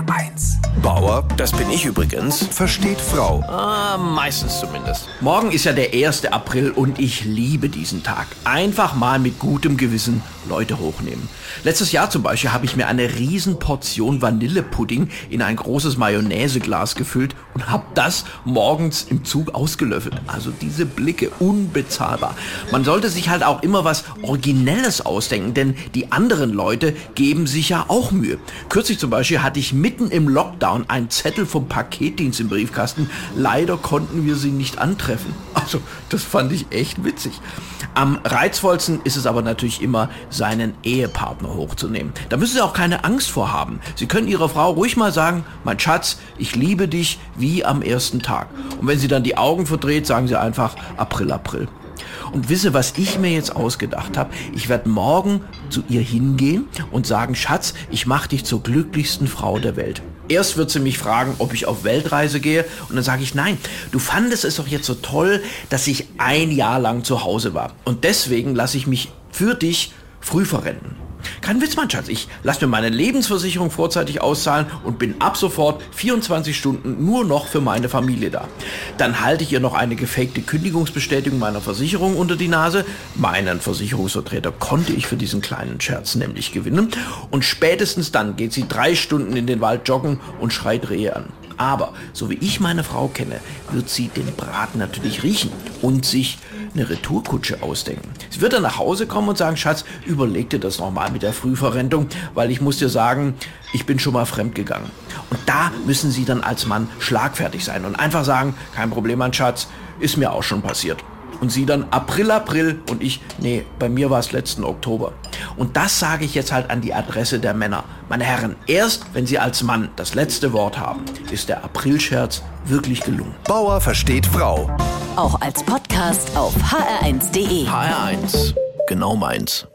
HR1. Bauer Das bin ich übrigens. versteht Frau. Ah, meistens zumindest. Morgen ist ja der 1. April und ich liebe diesen Tag. Einfach mal mit gutem Gewissen Leute hochnehmen. Letztes Jahr zum Beispiel habe ich mir eine Riesenportion Vanillepudding in ein großes Mayonnaiseglas gefüllt und habe das morgens im Zug ausgelöffelt. Also diese Blicke, unbezahlbar. Man sollte sich halt auch immer was Originelles ausdenken, denn die anderen Leute geben sich ja auch Mühe. Kürzlich zum Beispiel hatte ich mitten im Lockdown einen Zettel vom Paketdienst im Briefkasten. Leider konnten wir sie nicht antreffen. Also, das fand ich echt witzig. Am reizvollsten ist es aber natürlich immer, seinen Ehepartner hochzunehmen. Da müssen Sie auch keine Angst vor haben. Sie können Ihrer Frau ruhig mal sagen, mein Schatz, ich liebe dich wie am ersten Tag. Und wenn sie dann die Augen verdreht, sagen Sie einfach April, April. Und wisse, was ich mir jetzt ausgedacht habe. Ich werde morgen zu ihr hingehen und sagen, Schatz, ich mache dich zur glücklichsten Frau der Welt. Erst wird sie mich fragen, ob ich auf Weltreise gehe und dann sage ich, nein, du fandest es doch jetzt so toll, dass ich ein Jahr lang zu Hause war. Und deswegen lasse ich mich für dich früh verrenten. Kein Witz, mein Schatz. Ich lasse mir meine Lebensversicherung vorzeitig auszahlen und bin ab sofort 24 Stunden nur noch für meine Familie da. Dann halte ich ihr noch eine gefakte Kündigungsbestätigung meiner Versicherung unter die Nase. Meinen Versicherungsvertreter konnte ich für diesen kleinen Scherz nämlich gewinnen. Und spätestens dann geht sie drei Stunden in den Wald joggen und schreit Rehe an. Aber so wie ich meine Frau kenne, wird sie den Braten natürlich riechen und sich eine Retourkutsche ausdenken. Sie wird dann nach Hause kommen und sagen, Schatz, überleg dir das nochmal mit der Frühverrentung, weil ich muss dir sagen, ich bin schon mal fremd gegangen. Und da müssen Sie dann als Mann schlagfertig sein und einfach sagen, kein Problem, mein Schatz, ist mir auch schon passiert. Und sie dann April, April und ich, nee, bei mir war es letzten Oktober. Und das sage ich jetzt halt an die Adresse der Männer. Meine Herren, erst wenn Sie als Mann das letzte Wort haben, ist der Aprilscherz wirklich gelungen. Bauer versteht Frau. Auch als Podcast auf hr1.de. HR1. Genau meins.